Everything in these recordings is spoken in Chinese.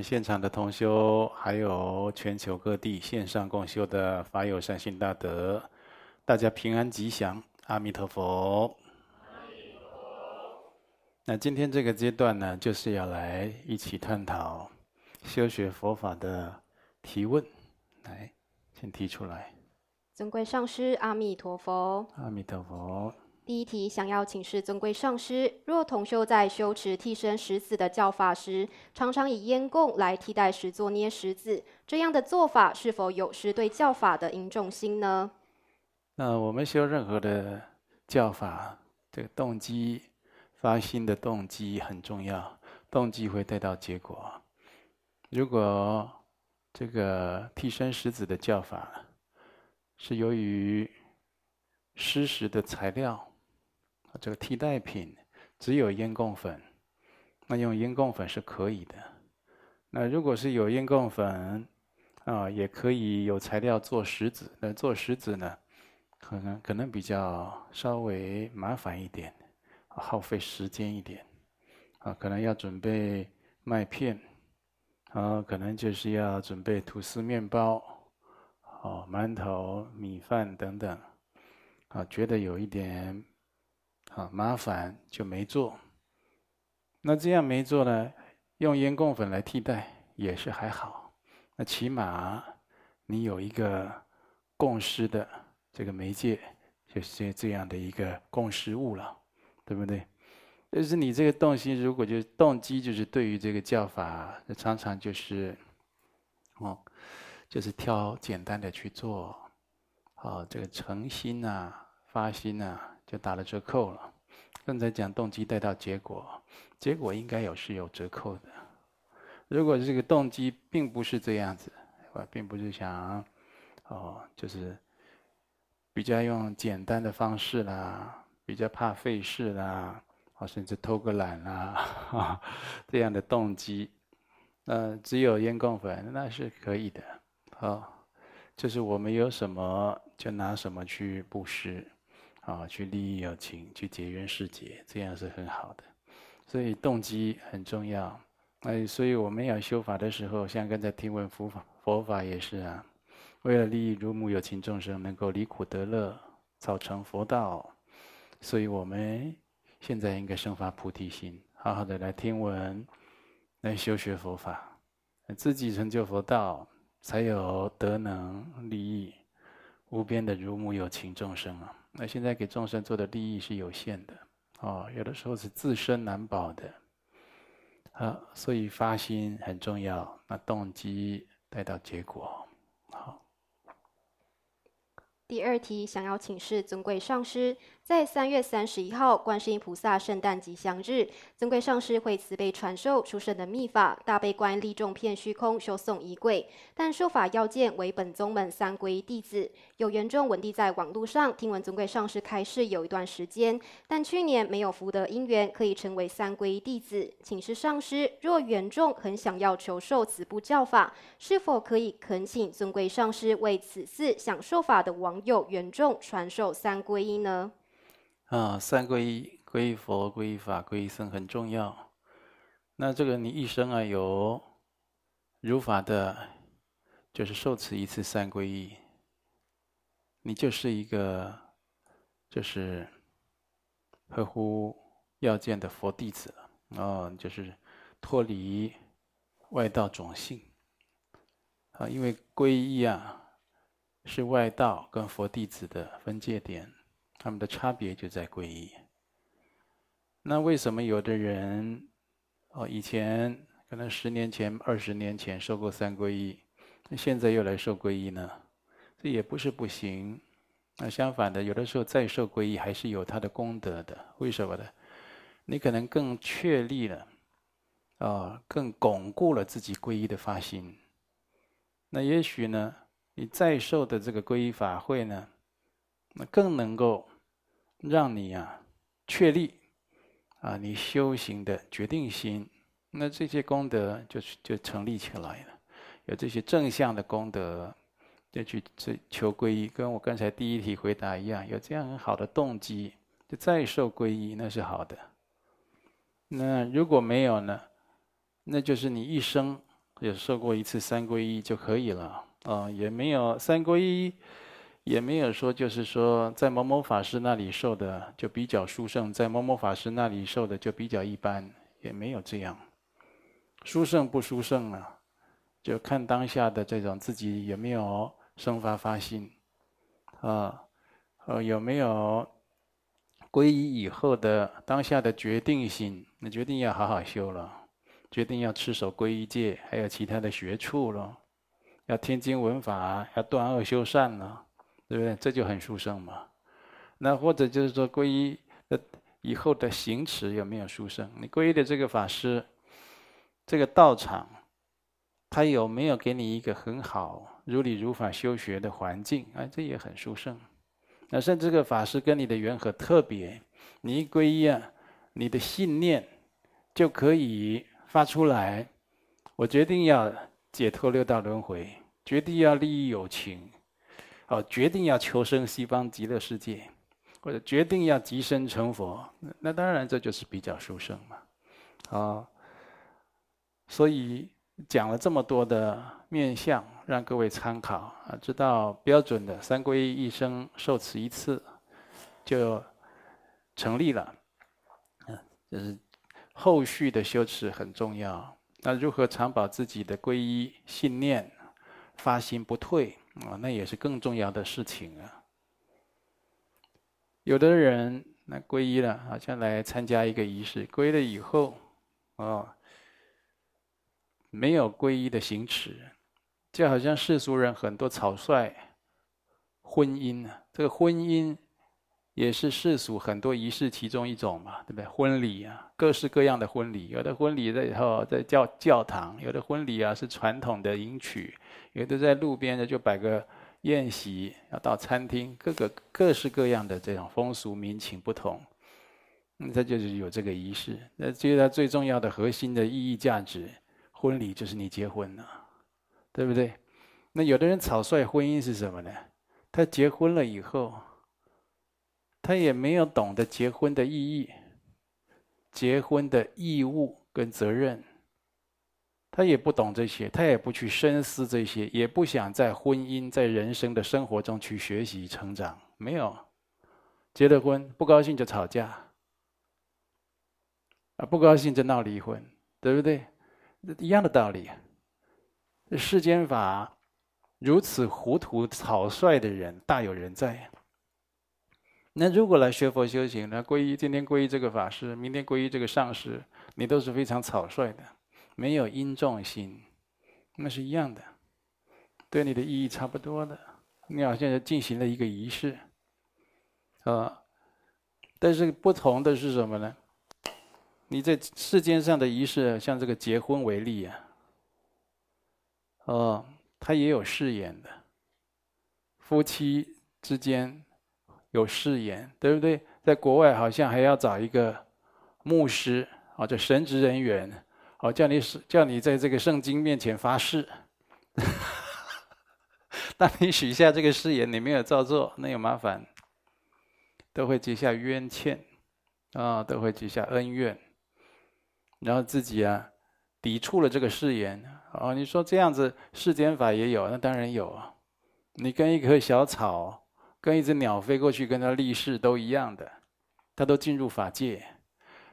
们现场的同修，还有全球各地线上共修的法友善信大德，大家平安吉祥，阿弥陀佛。那今天这个阶段呢，就是要来一起探讨修学佛法的提问，来，先提出来。尊贵上师，阿弥陀佛。阿弥陀佛。第一题，想要请示尊贵上师：若同修在修持替身食子的教法时，常常以烟供来替代实作捏食子，这样的做法是否有失对教法的殷重心呢？那我们修任何的教法，这个动机、发心的动机很重要，动机会带到结果。如果这个替身食子的教法是由于施食的材料，这个替代品只有烟供粉，那用烟供粉是可以的。那如果是有烟供粉，啊，也可以有材料做食子。那做食子呢，可能可能比较稍微麻烦一点，耗费时间一点，啊，可能要准备麦片，啊，可能就是要准备吐司面包，哦，馒头、米饭等等，啊，觉得有一点。啊，麻烦就没做。那这样没做呢？用烟供粉来替代也是还好。那起码你有一个共识的这个媒介，就是这样的一个共识物了，对不对？就是你这个动心，如果就动机就是对于这个教法，常常就是哦，就是挑简单的去做，啊，这个诚心啊，发心啊。就打了折扣了。刚才讲动机带到结果，结果应该有是有折扣的。如果这个动机并不是这样子，我并不是想，哦，就是比较用简单的方式啦，比较怕费事啦，或甚至偷个懒啦，这样的动机，呃，只有烟供粉那是可以的。好，就是我们有什么就拿什么去布施。啊，去利益有情，去结缘世界，这样是很好的。所以动机很重要。哎，所以我们要修法的时候，像刚才听闻佛法，佛法也是啊，为了利益如母有情众生能够离苦得乐，早成佛道。所以我们现在应该生发菩提心，好好的来听闻，来修学佛法，自己成就佛道，才有德能利益无边的如母有情众生啊。那现在给众生做的利益是有限的，哦，有的时候是自身难保的，啊，所以发心很重要，那动机带到结果，好。第二题，想要请示尊贵上师。在三月三十一号，观世音菩萨圣诞吉祥日，尊贵上师会慈悲传授殊胜的密法，大悲观力众片虚空修诵仪轨。但受法要件为本宗门三皈弟子。有缘众闻弟在网络上听闻尊贵上师开示有一段时间，但去年没有福德因缘可以成为三皈弟子。请示上师，若缘众很想要求受此部教法，是否可以恳请尊贵上师为此次想受法的网友缘众传授三皈依呢？啊，三皈依，皈依佛、皈依法、皈依僧很重要。那这个你一生啊有如法的，就是受持一次三皈依，你就是一个就是合乎要件的佛弟子了。哦，就是脱离外道种性。啊，因为皈依啊是外道跟佛弟子的分界点。他们的差别就在皈依。那为什么有的人哦，以前可能十年前、二十年前受过三皈依，那现在又来受皈依呢？这也不是不行。那相反的，有的时候再受皈依还是有他的功德的。为什么呢？你可能更确立了，哦，更巩固了自己皈依的发心。那也许呢，你再受的这个皈依法会呢，那更能够。让你啊确立啊你修行的决定心，那这些功德就就成立起来了。有这些正向的功德，就去追求皈依，跟我刚才第一题回答一样，有这样很好的动机，就再受皈依，那是好的。那如果没有呢？那就是你一生也受过一次三皈依就可以了啊，也没有三皈依，也没有说就是说在某某法师那里受的就比较殊胜，在某某法师那里受的就比较一般，也没有这样。殊胜不殊胜啊，就看当下的这种自己有没有生发发心啊，呃，有没有皈依以后的当下的决定心，那决定要好好修了，决定要持守皈依戒，还有其他的学处了，要听经闻法，要断恶修善了，对不对？这就很殊胜嘛。那或者就是说皈依的以后的行持有没有殊胜？你皈依的这个法师。这个道场，他有没有给你一个很好如理如法修学的环境？哎，这也很殊胜。那甚至这个法师跟你的缘很特别，你一皈依啊，你的信念就可以发出来。我决定要解脱六道轮回，决定要利益有情，哦，决定要求生西方极乐世界，或者决定要即身成佛。那当然这就是比较殊胜嘛，啊。所以讲了这么多的面相，让各位参考啊，知道标准的三皈依一生受持一次就成立了。嗯，就是后续的修持很重要。那如何常保自己的皈依信念发心不退啊？那也是更重要的事情啊。有的人那皈依了，好像来参加一个仪式，皈依了以后，哦。没有皈依的行持，就好像世俗人很多草率婚姻啊，这个婚姻也是世俗很多仪式其中一种嘛，对不对？婚礼啊，各式各样的婚礼，有的婚礼在以后在教教堂，有的婚礼啊是传统的迎娶，有的在路边的就摆个宴席，要到餐厅，各个各式各样的这种风俗民情不同，那这就是有这个仪式，那其实它最重要的核心的意义价值。婚礼就是你结婚了，对不对？那有的人草率婚姻是什么呢？他结婚了以后，他也没有懂得结婚的意义、结婚的义务跟责任，他也不懂这些，他也不去深思这些，也不想在婚姻、在人生的生活中去学习成长。没有，结了婚不高兴就吵架，啊，不高兴就闹离婚，对不对？一样的道理，世间法如此糊涂草率的人大有人在。那如果来学佛修行，那皈依今天皈依这个法师，明天皈依这个上师，你都是非常草率的，没有因重心，那是一样的，对你的意义差不多的。你好像进行了一个仪式，啊，但是不同的是什么呢？你在世间上的仪式，像这个结婚为例啊，哦，他也有誓言的，夫妻之间有誓言，对不对？在国外好像还要找一个牧师啊，这神职人员，哦，叫你叫你在这个圣经面前发誓，当你许下这个誓言，你没有照做，那有麻烦，都会结下冤欠，啊，都会结下恩怨。然后自己啊，抵触了这个誓言哦。你说这样子世间法也有，那当然有啊。你跟一棵小草，跟一只鸟飞过去跟它立誓都一样的，它都进入法界。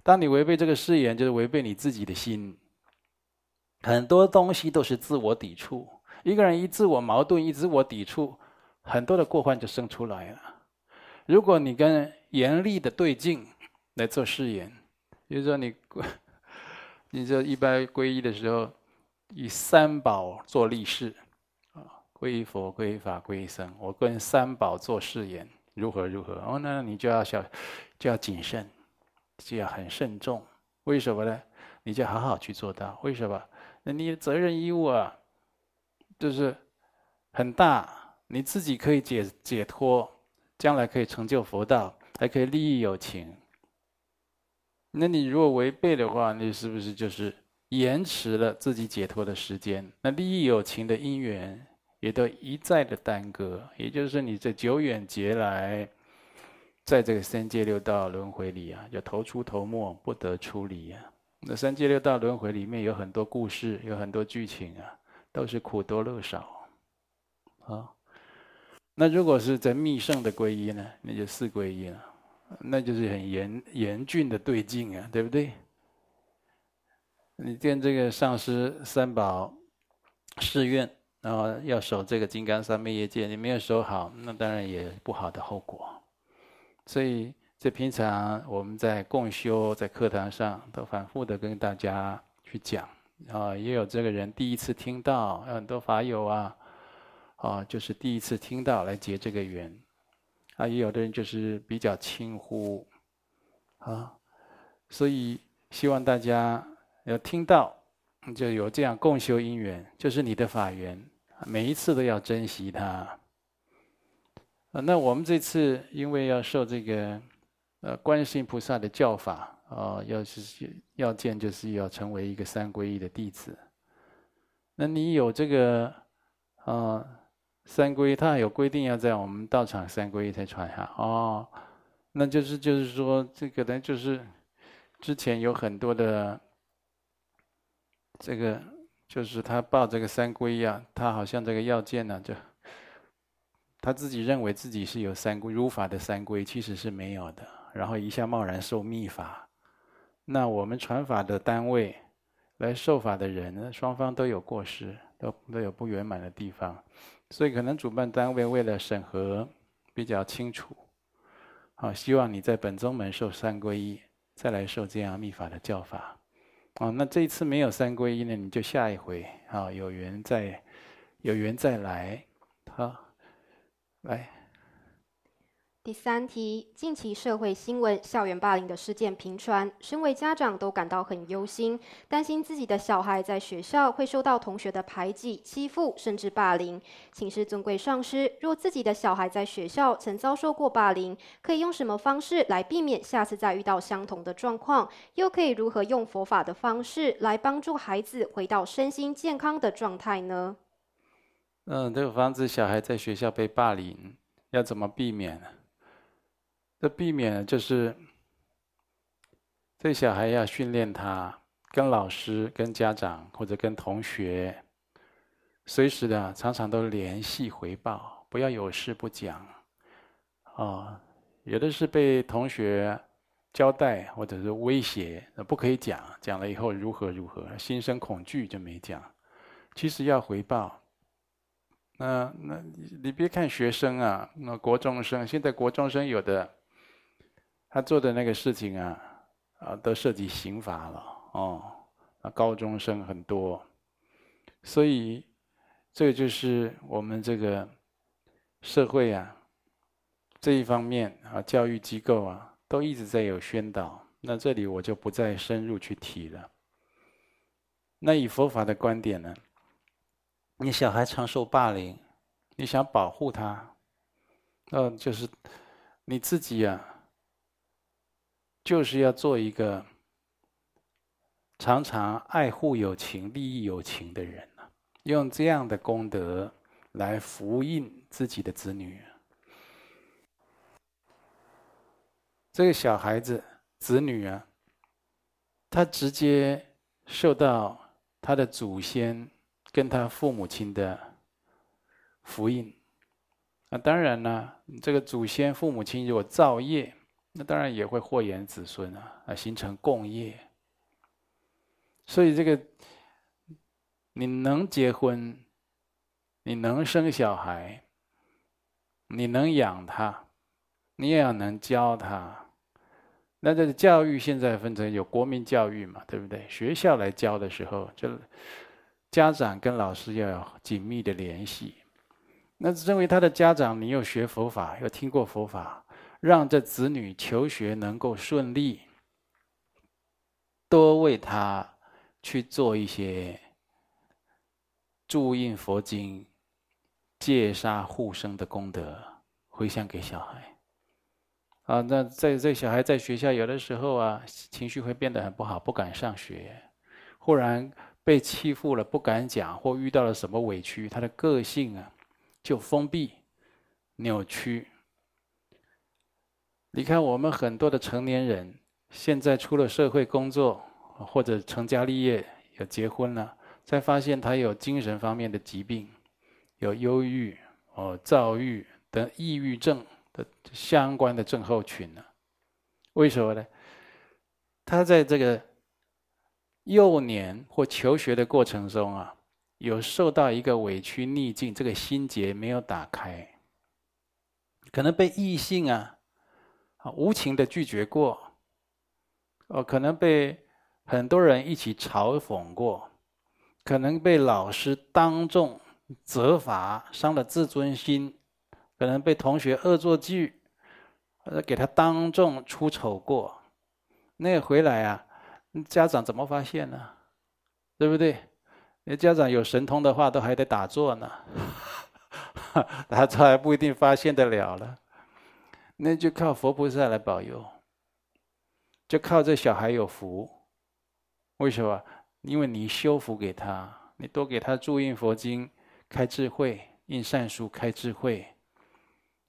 当你违背这个誓言，就是违背你自己的心。很多东西都是自我抵触。一个人一自我矛盾，一自我抵触，很多的过患就生出来了。如果你跟严厉的对境来做誓言，比如说你。你这一般皈依的时候，以三宝做立誓，皈依佛、皈依法、皈依僧，我跟三宝做誓言，如何如何？哦，那你就要小，就要谨慎，就要很慎重。为什么呢？你就好好去做到。为什么？那你的责任义务啊，就是很大。你自己可以解解脱，将来可以成就佛道，还可以利益有情。那你如果违背的话，你是不是就是延迟了自己解脱的时间？那利益有情的因缘也都一再的耽搁，也就是你这久远劫来，在这个三界六道轮回里啊，就头出头没，不得出离啊。那三界六道轮回里面有很多故事，有很多剧情啊，都是苦多乐少，啊。那如果是在密圣的皈依呢，那就四皈依了，那就是很严严峻的对境啊，对不对？你见这个上师三宝誓愿，然后要守这个金刚三昧业戒，你没有守好，那当然也不好的后果。所以，这平常我们在共修，在课堂上都反复的跟大家去讲啊，也有这个人第一次听到，很多法友啊。啊，就是第一次听到来结这个缘，啊，也有的人就是比较轻忽，啊，所以希望大家要听到，就有这样共修因缘，就是你的法缘，每一次都要珍惜它。啊，那我们这次因为要受这个，呃，观世音菩萨的教法，啊，要是要见就是要成为一个三皈依的弟子，那你有这个，啊。三皈依，他有规定要在我们道场三皈依才传哈哦，那就是就是说这个呢，就是之前有很多的这个，就是他报这个三皈依啊，他好像这个要件呢、就他自己认为自己是有三皈如法的三皈，其实是没有的，然后一下贸然受密法，那我们传法的单位来受法的人呢，双方都有过失，都都有不圆满的地方。所以，可能主办单位为了审核比较清楚，好，希望你在本宗门受三皈依，再来受这样密法的教法。哦，那这一次没有三皈依呢，你就下一回，好，有缘再有缘再来，好，来。第三题，近期社会新闻校园霸凌的事件频传，身为家长都感到很忧心，担心自己的小孩在学校会受到同学的排挤、欺负，甚至霸凌。请示尊贵上师，若自己的小孩在学校曾遭受过霸凌，可以用什么方式来避免下次再遇到相同的状况？又可以如何用佛法的方式来帮助孩子回到身心健康的状态呢？嗯，这个防止小孩在学校被霸凌，要怎么避免呢？这避免就是，这小孩要训练他跟老师、跟家长或者跟同学，随时的常常都联系回报，不要有事不讲。哦，有的是被同学交代或者是威胁，不可以讲，讲了以后如何如何，心生恐惧就没讲。其实要回报。那那你别看学生啊，那国中生，现在国中生有的。他做的那个事情啊，啊，都涉及刑法了哦。啊，高中生很多，所以这就是我们这个社会啊这一方面啊，教育机构啊，都一直在有宣导。那这里我就不再深入去提了。那以佛法的观点呢，你小孩常受霸凌，你想保护他，那就是你自己啊。就是要做一个常常爱护友情、利益友情的人，用这样的功德来福荫自己的子女。这个小孩子、子女啊，他直接受到他的祖先跟他父母亲的福荫。那当然呢，这个祖先、父母亲如果造业。那当然也会祸延子孙啊，啊，形成共业。所以这个，你能结婚，你能生小孩，你能养他，你也要能教他。那这个教育现在分成有国民教育嘛，对不对？学校来教的时候，就家长跟老师要有紧密的联系。那认为他的家长，你又学佛法，又听过佛法。让这子女求学能够顺利，多为他去做一些注印佛经、戒杀护生的功德，回向给小孩。啊，那在这小孩在学校有的时候啊，情绪会变得很不好，不敢上学，忽然被欺负了，不敢讲，或遇到了什么委屈，他的个性啊就封闭、扭曲。你看，我们很多的成年人，现在出了社会工作，或者成家立业，有结婚了，才发现他有精神方面的疾病，有忧郁、哦躁郁等抑郁症的相关的症候群呢？为什么呢？他在这个幼年或求学的过程中啊，有受到一个委屈逆境，这个心结没有打开，可能被异性啊无情的拒绝过，哦，可能被很多人一起嘲讽过，可能被老师当众责罚，伤了自尊心，可能被同学恶作剧，呃，给他当众出丑过。那回来啊，家长怎么发现呢？对不对？那家长有神通的话，都还得打坐呢，他这还不一定发现得了了。那就靠佛菩萨来保佑，就靠这小孩有福。为什么？因为你修福给他，你多给他注印佛经，开智慧，印善书开智慧。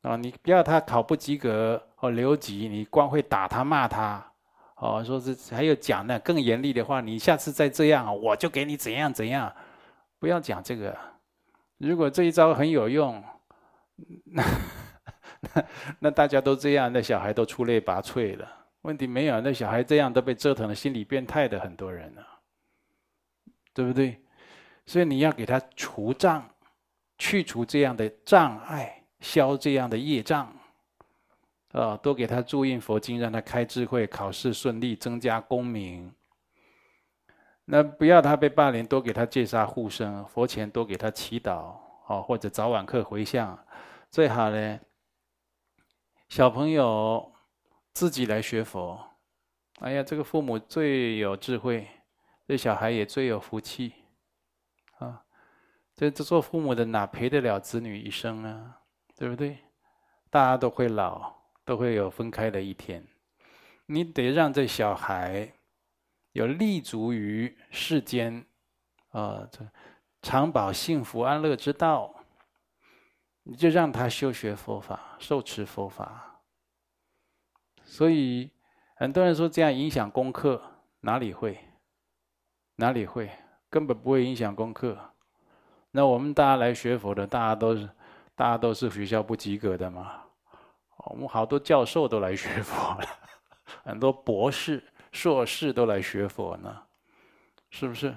啊，你不要他考不及格或留级，你光会打他骂他。哦，说是还有讲呢更严厉的话，你下次再这样，我就给你怎样怎样。不要讲这个。如果这一招很有用，那 那，那大家都这样，那小孩都出类拔萃了。问题没有，那小孩这样都被折腾的心理变态的很多人了，对不对？所以你要给他除障，去除这样的障碍，消这样的业障。啊，多给他注印佛经，让他开智慧，考试顺利，增加功名。那不要他被霸凌，多给他戒杀护生，佛前多给他祈祷，哦，或者早晚课回向。最好呢，小朋友自己来学佛。哎呀，这个父母最有智慧，这小孩也最有福气。啊，这这做父母的哪陪得了子女一生啊？对不对？大家都会老。都会有分开的一天，你得让这小孩有立足于世间，啊，这常保幸福安乐之道，你就让他修学佛法，受持佛法。所以很多人说这样影响功课，哪里会？哪里会？根本不会影响功课。那我们大家来学佛的，大家都是大家都是学校不及格的嘛。我们好多教授都来学佛了，很多博士、硕士都来学佛呢，是不是？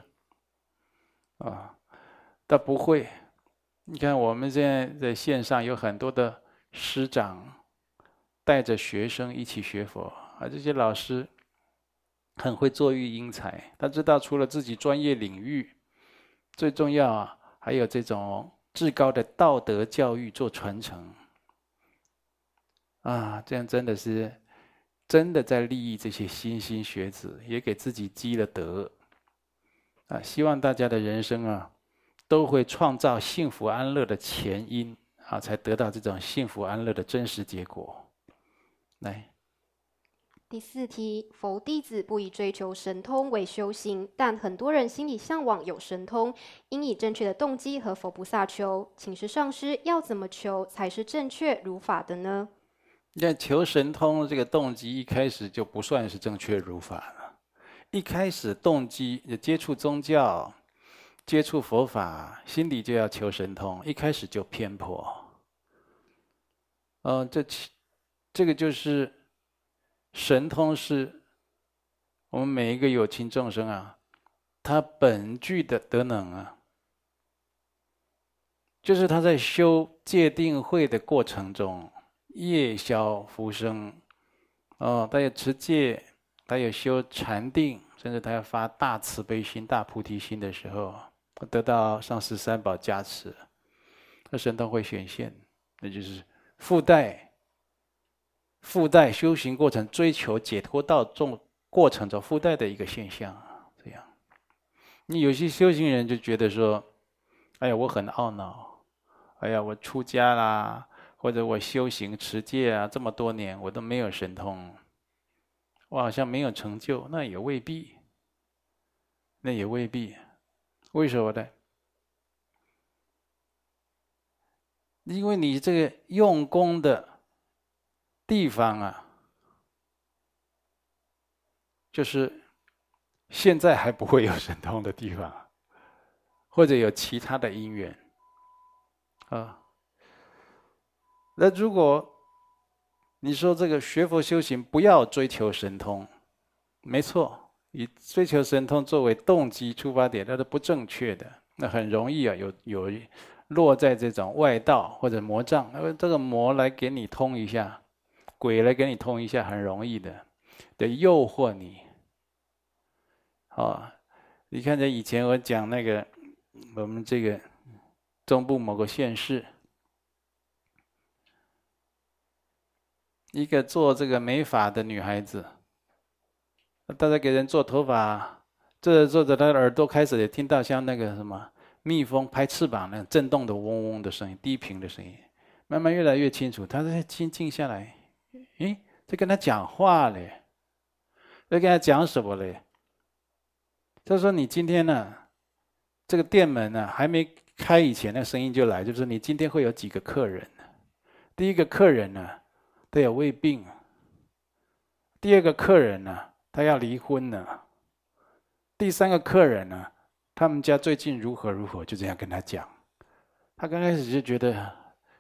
啊，但不会。你看我们现在在线上有很多的师长带着学生一起学佛啊，这些老师很会作育英才，他知道除了自己专业领域，最重要啊，还有这种至高的道德教育做传承。啊，这样真的是，真的在利益这些莘莘学子，也给自己积了德。啊，希望大家的人生啊，都会创造幸福安乐的前因啊，才得到这种幸福安乐的真实结果。来，第四题，佛弟子不以追求神通为修行，但很多人心里向往有神通，应以正确的动机和佛菩萨求，请示上师要怎么求才是正确如法的呢？你看求神通这个动机一开始就不算是正确如法了。一开始动机接触宗教、接触佛法，心里就要求神通，一开始就偏颇。嗯，这这个就是神通是我们每一个有情众生啊，他本具的德能啊，就是他在修戒定慧的过程中。夜消浮生，哦，他有持戒，他有修禅定，甚至他要发大慈悲心、大菩提心的时候，得到上师三宝加持，那神通会显现，那就是附带附带修行过程、追求解脱道中过程中附带的一个现象。这样，你有些修行人就觉得说：“哎呀，我很懊恼，哎呀，我出家啦。”或者我修行持戒啊，这么多年我都没有神通，我好像没有成就，那也未必，那也未必，为什么呢？因为你这个用功的地方啊，就是现在还不会有神通的地方，或者有其他的因缘啊。那如果你说这个学佛修行不要追求神通，没错，以追求神通作为动机出发点，那是不正确的。那很容易啊，有有落在这种外道或者魔障，那么这个魔来给你通一下，鬼来给你通一下，很容易的，得诱惑你。啊，你看这以前我讲那个我们这个中部某个县市。一个做这个美发的女孩子，大家给人做头发，做着做着，他的耳朵开始也听到像那个什么蜜蜂拍翅膀那样震动的嗡嗡的声音，低频的声音，慢慢越来越清楚。他在静静下来，诶，在跟他讲话嘞，在跟他讲什么嘞？他说：“你今天呢，这个店门呢还没开以前，那声音就来，就是你今天会有几个客人。第一个客人呢。”他有胃病。第二个客人呢，他要离婚了。第三个客人呢，他们家最近如何如何，就这样跟他讲。他刚开始就觉得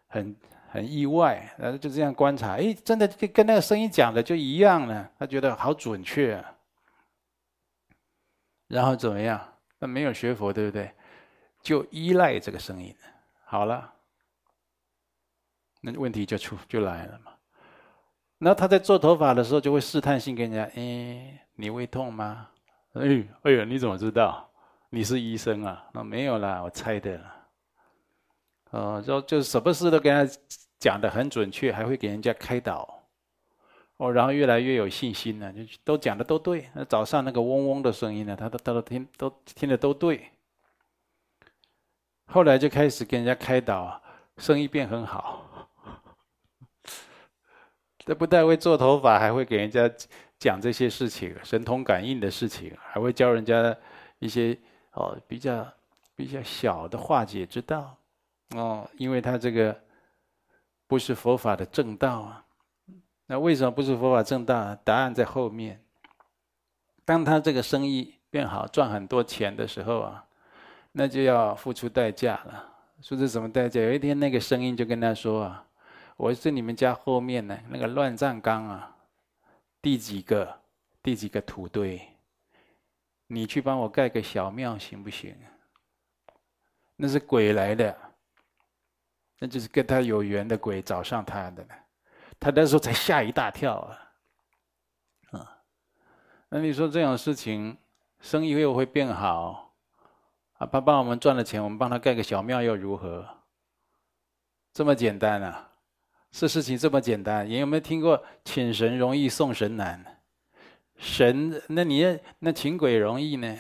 很很意外，然后就这样观察，哎，真的跟跟那个声音讲的就一样了。他觉得好准确啊。然后怎么样？那没有学佛，对不对？就依赖这个声音。好了，那问题就出就来了嘛。那他在做头发的时候，就会试探性跟人家：“哎，你胃痛吗？”“哎，哎呀，你怎么知道？你是医生啊？”“那没有啦，我猜的。”“哦，就就什么事都跟他讲的很准确，还会给人家开导。”“哦，然后越来越有信心了，就都讲的都对。那早上那个嗡嗡的声音呢，他都他都听都听得都对。后来就开始跟人家开导，生意变很好。”这不但会做头发，还会给人家讲这些事情，神通感应的事情，还会教人家一些哦比较比较小的化解之道哦，因为他这个不是佛法的正道啊。那为什么不是佛法正道？答案在后面。当他这个生意变好，赚很多钱的时候啊，那就要付出代价了。说是什么代价？有一天那个声音就跟他说啊。我是你们家后面呢，那个乱葬岗啊，第几个，第几个土堆，你去帮我盖个小庙行不行？那是鬼来的，那就是跟他有缘的鬼找上他的，他那时候才吓一大跳啊，啊，那你说这种事情，生意又会变好，啊，他帮我们赚了钱，我们帮他盖个小庙又如何？这么简单啊？这事情这么简单，你有没有听过“请神容易送神难”？神，那你那请鬼容易呢？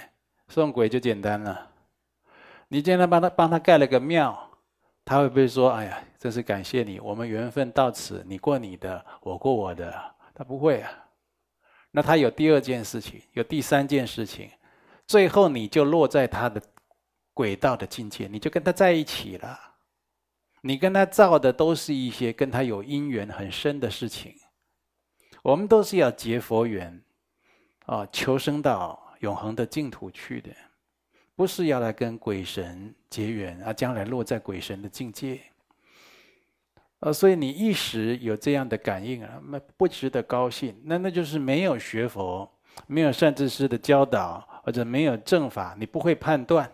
送鬼就简单了。你今天帮他帮他盖了个庙，他会不会说：“哎呀，真是感谢你，我们缘分到此，你过你的，我过我的。”他不会啊。那他有第二件事情，有第三件事情，最后你就落在他的轨道的境界，你就跟他在一起了。你跟他造的都是一些跟他有因缘很深的事情，我们都是要结佛缘，啊，求生到永恒的净土去的，不是要来跟鬼神结缘啊，将来落在鬼神的境界，呃，所以你一时有这样的感应啊，那不值得高兴，那那就是没有学佛，没有善知识的教导，或者没有正法，你不会判断，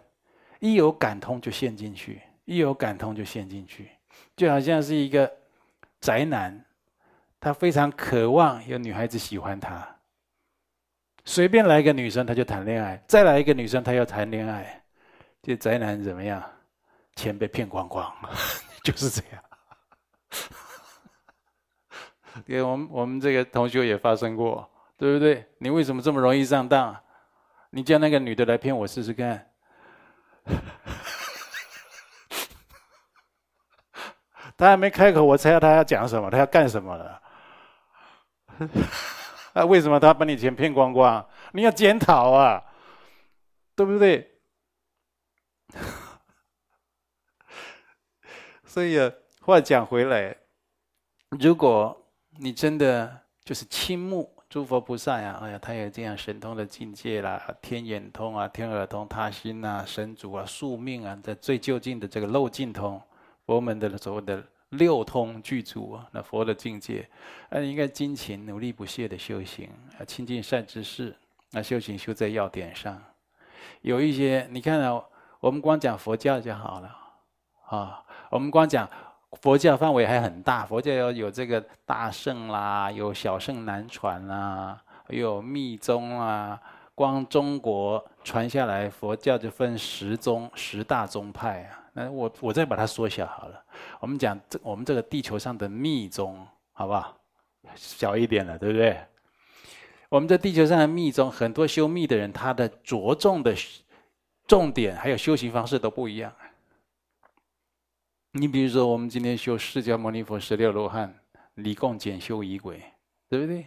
一有感通就陷进去。一有感通就陷进去，就好像是一个宅男，他非常渴望有女孩子喜欢他，随便来一个女生他就谈恋爱，再来一个女生他要谈恋爱，这宅男怎么样？钱被骗光光，就是这样。因为我们我们这个同学也发生过，对不对？你为什么这么容易上当？你叫那个女的来骗我试试看。他还没开口，我猜他要讲什么，他要干什么了？啊，为什么他把你钱骗光光？你要检讨啊，对不对？所以啊，话讲回来，如果你真的就是倾慕诸佛菩萨呀，哎呀，他有这样神通的境界啦，天眼通啊，天耳通、他心啊，神足啊，宿命啊，在最究竟的这个漏尽通，佛门的所谓的六通具足啊，那佛的境界，那应该精勤努力不懈的修行，啊，亲近善知识，那修行修在要点上，有一些你看啊，我们光讲佛教就好了，啊，我们光讲。佛教范围还很大，佛教要有这个大乘啦，有小乘南传啦，有密宗啊。光中国传下来，佛教就分十宗、十大宗派啊。那我我再把它缩小好了，我们讲这我们这个地球上的密宗，好不好？小一点了，对不对？我们这地球上的密宗，很多修密的人，他的着重的重点还有修行方式都不一样。你比如说，我们今天修释迦牟尼佛十六罗汉，离共减修仪轨，对不对？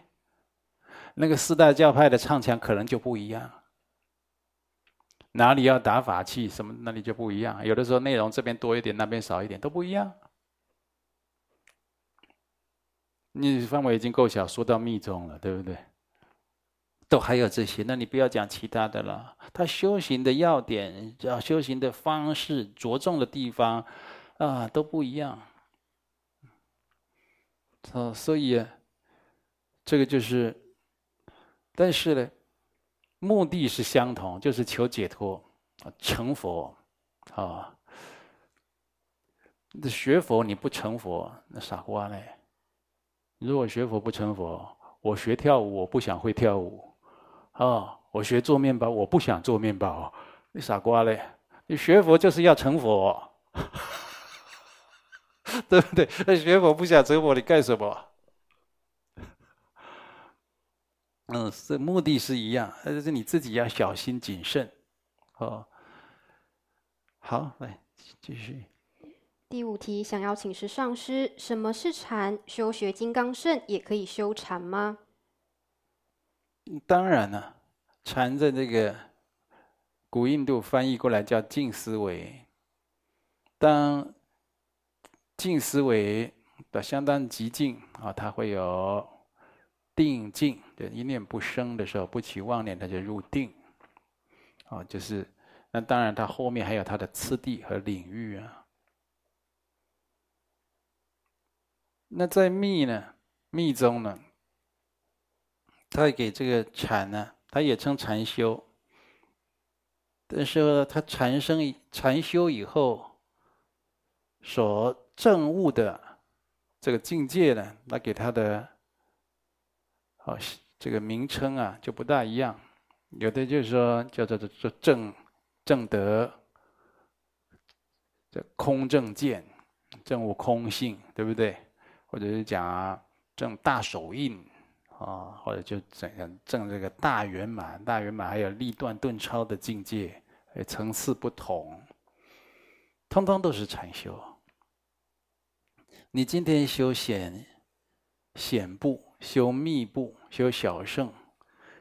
那个四大教派的唱腔可能就不一样，哪里要打法器什么，那里就不一样。有的时候内容这边多一点，那边少一点，都不一样。你范围已经够小，说到密宗了，对不对？都还有这些，那你不要讲其他的了。他修行的要点，要修行的方式，着重的地方。啊，都不一样。啊，所以这个就是，但是呢，目的是相同，就是求解脱，成佛，啊。那学佛你不成佛，那傻瓜嘞。如果学佛不成佛，我学跳舞，我不想会跳舞，啊，我学做面包，我不想做面包，你傻瓜嘞。你学佛就是要成佛。对不对？那学佛不想成佛，你干什么？嗯，是目的是一样，但是你自己要小心谨慎。哦，好，来继续。第五题，想要请示上师，什么是禅？修学金刚乘也可以修禅吗？当然了，禅在这个古印度翻译过来叫静思维。当静思维的相当极静啊，它会有定静，一念不生的时候，不起妄念，它就入定。啊，就是那当然，它后面还有它的次第和领域啊。那在密呢，密宗呢，它给这个禅呢，它也称禅修，但是它禅生禅修以后所证悟的这个境界呢，那给他的好哦这个名称啊就不大一样，有的就是说叫做做正正德这空正见，正悟空性，对不对？或者是讲啊正大手印啊，或者就怎样正这个大圆满，大圆满还有立断顿超的境界，层次不同，通通都是禅修。你今天修显显部、修密部、修小圣、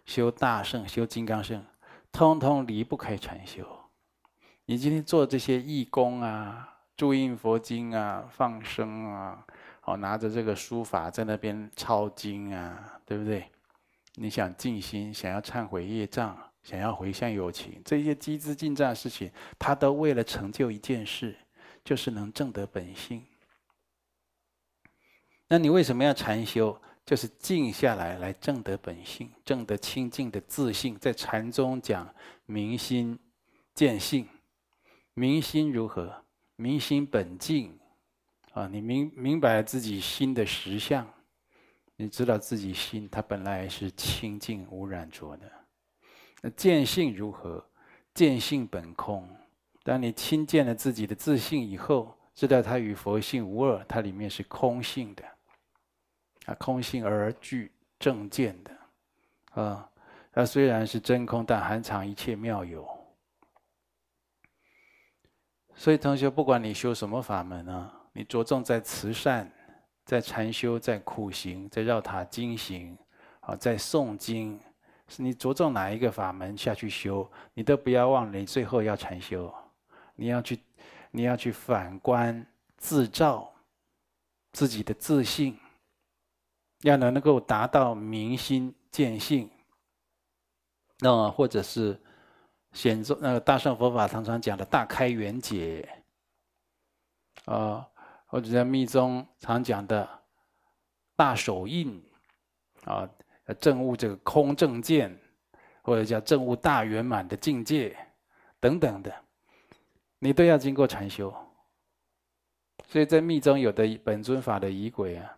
修大圣、修金刚圣，通通离不开禅修。你今天做这些义工啊、注印佛经啊、放生啊，哦，拿着这个书法在那边抄经啊，对不对？你想静心，想要忏悔业障，想要回向有情，这些积资净障的事情，他都为了成就一件事，就是能证得本性。那你为什么要禅修？就是静下来，来证得本性，证得清净的自信。在禅宗讲明心见性，明心如何？明心本净啊！你明明白自己心的实相，你知道自己心它本来是清净无染浊的。那见性如何？见性本空。当你亲见了自己的自信以后，知道它与佛性无二，它里面是空性的。啊，空性而具正见的，啊，它虽然是真空，但含藏一切妙有。所以同学，不管你修什么法门啊，你着重在慈善，在禅修，在苦行，在绕塔经行，啊，在诵经，是你着重哪一个法门下去修，你都不要忘了，你最后要禅修，你要去，你要去反观自照自己的自信。要能能够达到明心见性，那或者是显宗那个大乘佛法常常讲的大开圆解，啊，或者在密宗常讲的大手印，啊，证悟这个空正见，或者叫证悟大圆满的境界等等的，你都要经过禅修。所以在密宗有的本尊法的仪轨啊，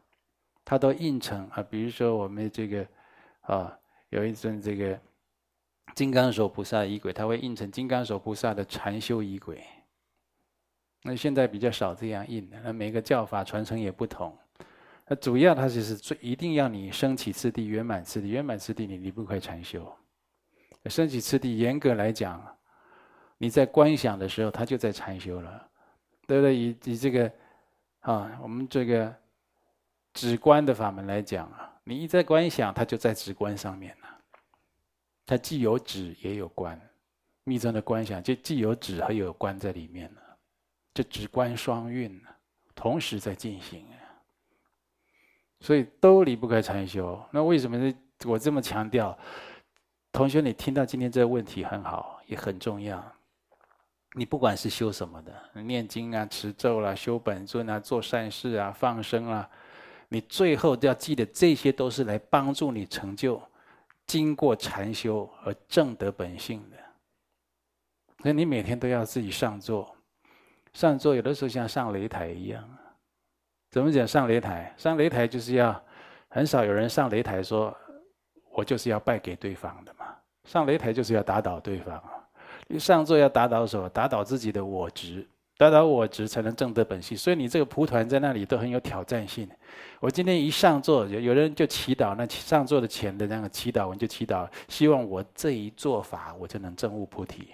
它都印成啊，比如说我们这个啊，有一尊这个金刚手菩萨仪轨，它会印成金刚手菩萨的禅修仪轨。那现在比较少这样印的，那每个教法传承也不同。那主要它就是最一定要你升起次第圆满次第，圆满次第你离不开禅修。升起次第严格来讲，你在观想的时候，它就在禅修了，对不对？以以这个。啊，我们这个止观的法门来讲啊，你一在观想，它就在止观上面了。它既有止也有观，密宗的观想就既有止还有观在里面了，就止观双运，同时在进行。所以都离不开禅修。那为什么呢？我这么强调，同学，你听到今天这个问题很好，也很重要。你不管是修什么的，念经啊、持咒啦、修本尊啊、做善事啊、放生啊，你最后要记得，这些都是来帮助你成就，经过禅修而证得本性的。所以你每天都要自己上座，上座有的时候像上擂台一样。怎么讲上擂台？上擂台就是要，很少有人上擂台说，我就是要败给对方的嘛。上擂台就是要打倒对方啊。上座要打倒什么？打倒自己的我执，达到我执才能证得本性。所以你这个蒲团在那里都很有挑战性。我今天一上座，有有人就祈祷，那上座的前的那个祈祷文就祈祷，希望我这一做法我就能证悟菩提，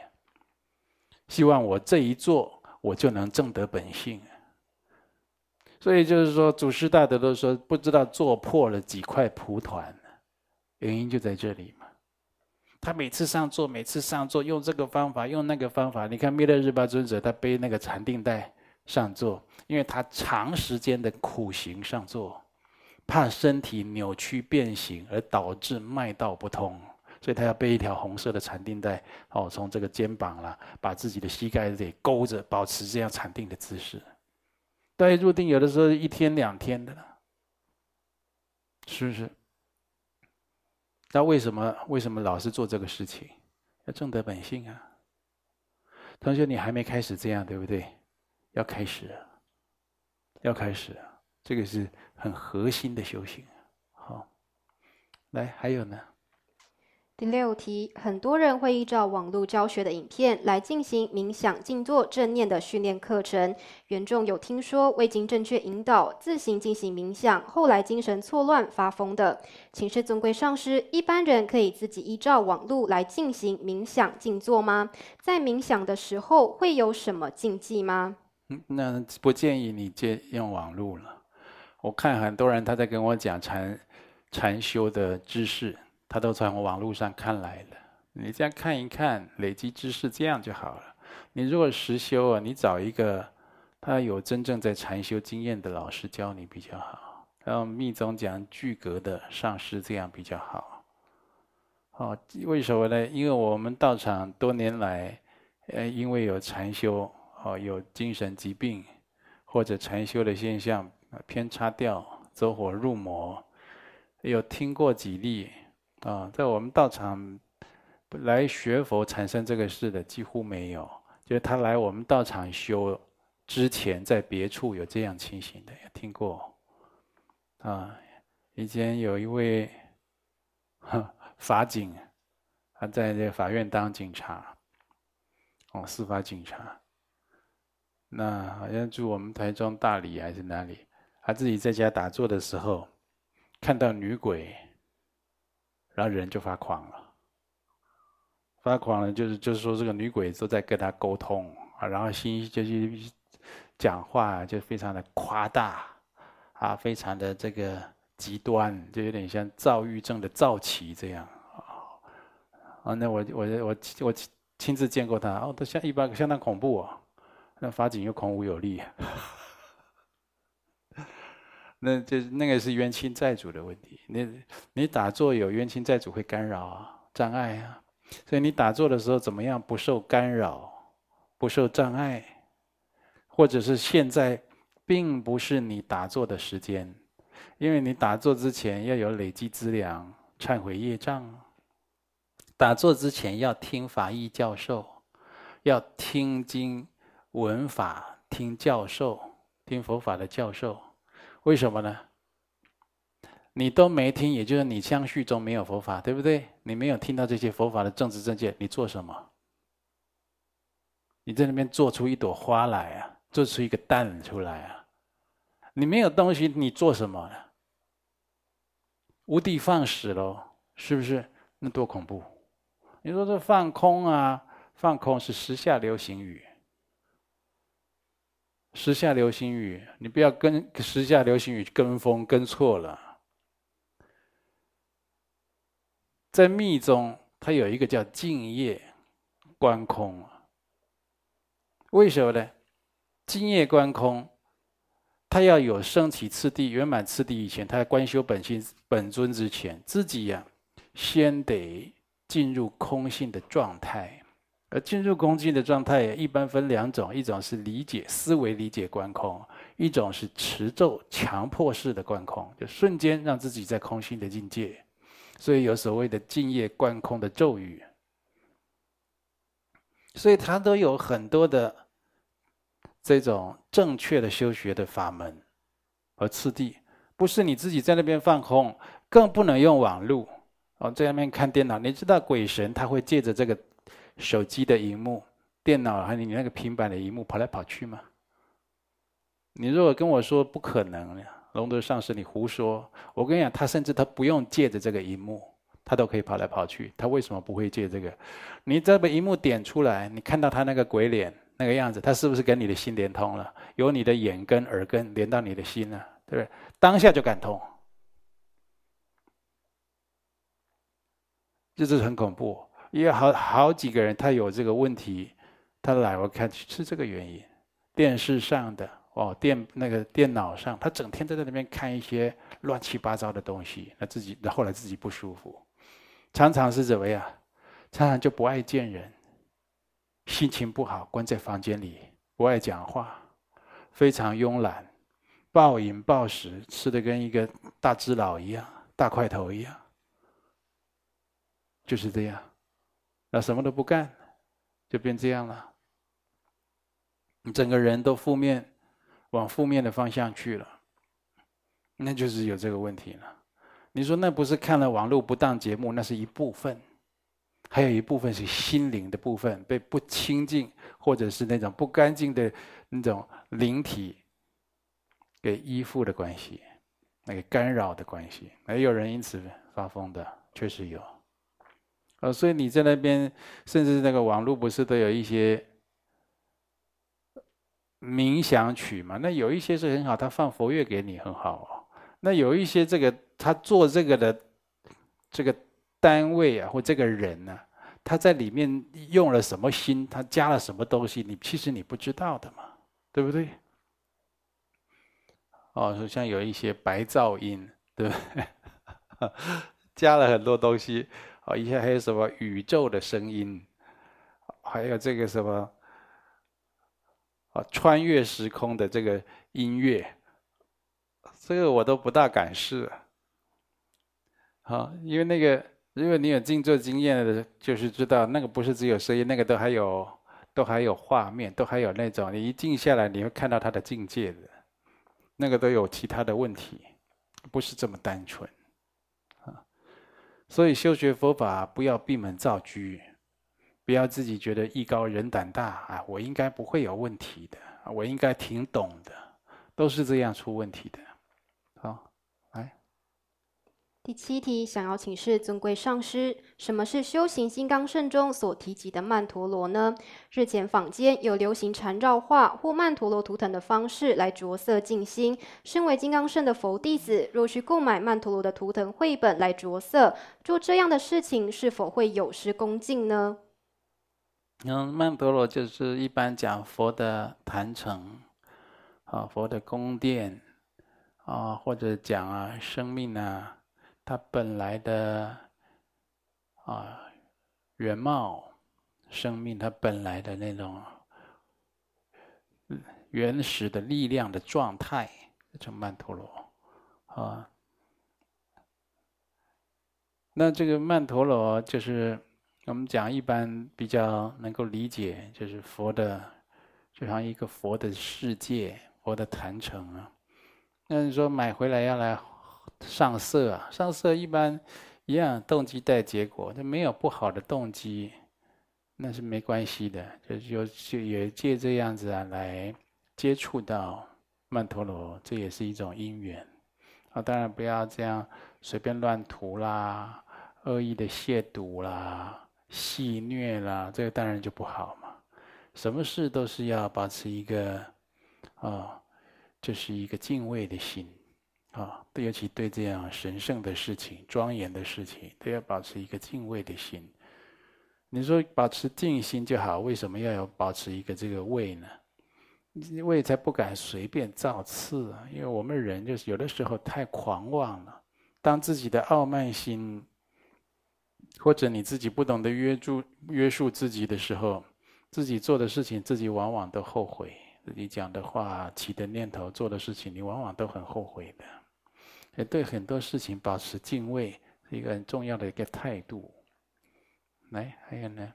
希望我这一做我就能证得本性。所以就是说，祖师大德都说，不知道做破了几块蒲团，原因就在这里。他每次上座，每次上座用这个方法，用那个方法。你看弥勒日巴尊者，他背那个禅定带上座，因为他长时间的苦行上座，怕身体扭曲变形而导致脉道不通，所以他要背一条红色的禅定带，哦，从这个肩膀啦，把自己的膝盖给勾着，保持这样禅定的姿势。对，入定有的时候一天两天的了，是不是？那为什么为什么老是做这个事情？要正得本性啊！同学，你还没开始这样，对不对？要开始，要开始，这个是很核心的修行。好，来，还有呢？第六题，很多人会依照网络教学的影片来进行冥想、静坐、正念的训练课程。缘众有听说未经正确引导，自行进行冥想，后来精神错乱发疯的。请示尊贵上师，一般人可以自己依照网络来进行冥想、静坐吗？在冥想的时候会有什么禁忌吗？那不建议你借用网络了。我看很多人他在跟我讲禅禅修的知识。他都从网络上看来的，你这样看一看，累积知识，这样就好了。你如果实修啊，你找一个他有真正在禅修经验的老师教你比较好。然后密宗讲具格的上师，这样比较好。哦，为什么呢？因为我们道场多年来，呃，因为有禅修，哦，有精神疾病，或者禅修的现象偏差掉，走火入魔，有听过几例。啊，在我们道场来学佛产生这个事的几乎没有，就是他来我们道场修之前，在别处有这样情形的，也听过。啊，以前有一位 法警，他在这个法院当警察，哦，司法警察。那好像住我们台中大理还是哪里，他自己在家打坐的时候，看到女鬼。然后人就发狂了，发狂了就是就是说这个女鬼都在跟他沟通啊，然后心就是讲话就非常的夸大啊，非常的这个极端，就有点像躁郁症的躁期这样啊。那我我我我亲自见过他哦，都像一般相当恐怖哦。那法警又孔武有力那就那个是冤亲债主的问题。你你打坐有冤亲债主会干扰啊，障碍啊，所以你打坐的时候怎么样不受干扰，不受障碍，或者是现在并不是你打坐的时间，因为你打坐之前要有累积资粮、忏悔业障。打坐之前要听法义教授，要听经闻法，听教授，听佛法的教授。为什么呢？你都没听，也就是你相续中没有佛法，对不对？你没有听到这些佛法的正知正见，你做什么？你在那边做出一朵花来啊，做出一个蛋出来啊！你没有东西，你做什么呢？无的放矢喽，是不是？那多恐怖！你说这放空啊？放空是时下流行语。时下流行语，你不要跟时下流行语跟风跟错了。在密宗，它有一个叫静业观空。为什么呢？净业观空，它要有升起次第、圆满次第以前，它观修本心本尊之前，自己呀、先得进入空性的状态。进入空性的状态，一般分两种：一种是理解思维理解观空，一种是持咒强迫式的观空，就瞬间让自己在空性的境界。所以有所谓的敬业观空的咒语。所以它都有很多的这种正确的修学的法门和次第，不是你自己在那边放空，更不能用网路哦，在那边看电脑。你知道鬼神他会借着这个。手机的荧幕、电脑还有你那个平板的荧幕跑来跑去吗？你如果跟我说不可能，龙德上师你胡说。我跟你讲，他甚至他不用借着这个荧幕，他都可以跑来跑去。他为什么不会借这个？你这个荧幕点出来，你看到他那个鬼脸那个样子，他是不是跟你的心连通了？由你的眼根、耳根连到你的心了，对不对？当下就感通，这是很恐怖。因为好好几个人，他有这个问题，他来我看是这个原因。电视上的哦，电那个电脑上，他整天都在那边看一些乱七八糟的东西，那自己后来自己不舒服，常常是怎么样？常常就不爱见人，心情不好，关在房间里，不爱讲话，非常慵懒，暴饮暴食，吃的跟一个大只佬一样，大块头一样，就是这样。什么都不干，就变这样了。你整个人都负面，往负面的方向去了，那就是有这个问题了。你说那不是看了网络不当节目，那是一部分，还有一部分是心灵的部分被不清净，或者是那种不干净的那种灵体给依附的关系，那个干扰的关系，没有人因此发疯的，确实有。哦，所以你在那边，甚至那个网络不是都有一些冥想曲嘛？那有一些是很好，他放佛乐给你很好哦。那有一些这个他做这个的这个单位啊，或这个人呢，他在里面用了什么心，他加了什么东西，你其实你不知道的嘛，对不对？哦，像有一些白噪音，对不对？加了很多东西。哦，一下还有什么宇宙的声音，还有这个什么啊，穿越时空的这个音乐，这个我都不大敢试。啊，因为那个如果你有静坐经验的，就是知道那个不是只有声音，那个都还有都还有画面，都还有那种你一静下来你会看到他的境界的，那个都有其他的问题，不是这么单纯。所以修学佛法，不要闭门造车，不要自己觉得艺高人胆大啊！我应该不会有问题的，我应该挺懂的，都是这样出问题的。好，来。第七题，想要请示尊贵上师，什么是修行金刚圣中所提及的曼陀罗呢？日前坊间有流行禅绕画或曼陀罗图腾的方式来着色静心。身为金刚圣的佛弟子，若需购买曼陀罗的图腾绘本来着色，做这样的事情是否会有失恭敬呢？嗯，曼陀罗就是一般讲佛的坛城，啊，佛的宫殿，啊，或者讲啊，生命啊，它本来的啊原貌，生命它本来的那种原始的力量的状态，叫曼陀罗啊。那这个曼陀罗就是我们讲一般比较能够理解，就是佛的，就像一个佛的世界，佛的坛城啊。那你说买回来要来上色啊？上色一般一样，动机带结果，那没有不好的动机，那是没关系的。就就就也借这样子啊来接触到曼陀罗，这也是一种因缘啊。当然不要这样随便乱涂啦。恶意的亵渎啦、戏谑啦，这个当然就不好嘛。什么事都是要保持一个，啊、就是一个敬畏的心，啊、哦，尤其对这样神圣的事情、庄严的事情，都要保持一个敬畏的心。你说保持静心就好，为什么要有保持一个这个畏呢？畏才不敢随便造次啊，因为我们人就是有的时候太狂妄了，当自己的傲慢心。或者你自己不懂得约住约束自己的时候，自己做的事情自己往往都后悔，自己讲的话、起的念头、做的事情，你往往都很后悔的。也对很多事情保持敬畏是一个很重要的一个态度。来，还有呢？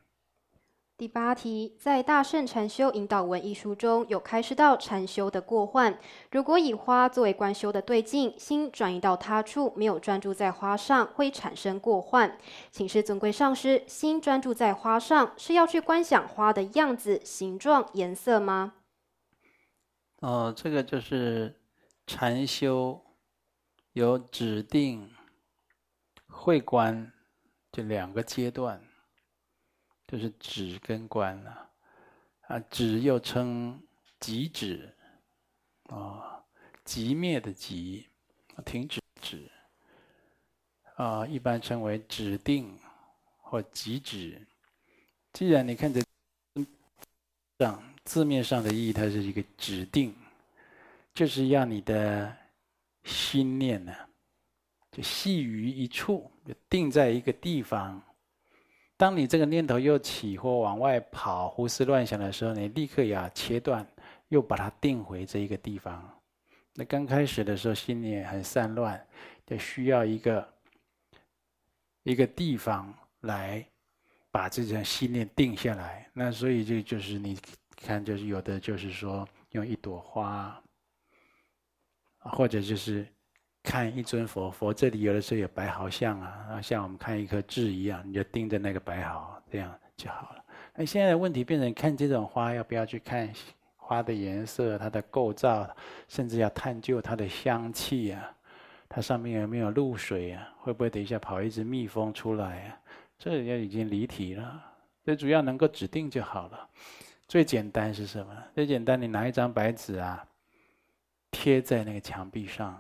第八题，在《大圣禅修引导文》一书中有开示到禅修的过患。如果以花作为观修的对境，心转移到他处，没有专注在花上，会产生过患。请示尊贵上师，心专注在花上，是要去观想花的样子、形状、颜色吗？哦，这个就是禅修有止定、会观这两个阶段。就是止跟观了，啊，止又称寂止，啊，即灭的即，停止止，啊，一般称为止定或即止。既然你看着这样字面上的意义，它是一个指定，就是让你的心念呢，就系于一处，就定在一个地方。当你这个念头又起或往外跑、胡思乱想的时候，你立刻要切断，又把它定回这一个地方。那刚开始的时候，心念很散乱，就需要一个一个地方来把这种心念定下来。那所以这就是你看，就是有的就是说用一朵花，或者就是。看一尊佛，佛这里有的时候有白毫像啊，像我们看一颗痣一样，你就盯着那个白毫，这样就好了。那现在的问题变成看这种花，要不要去看花的颜色、它的构造，甚至要探究它的香气啊，它上面有没有露水啊？会不会等一下跑一只蜜蜂出来啊？这也已经离题了。最主要能够指定就好了。最简单是什么？最简单，你拿一张白纸啊，贴在那个墙壁上。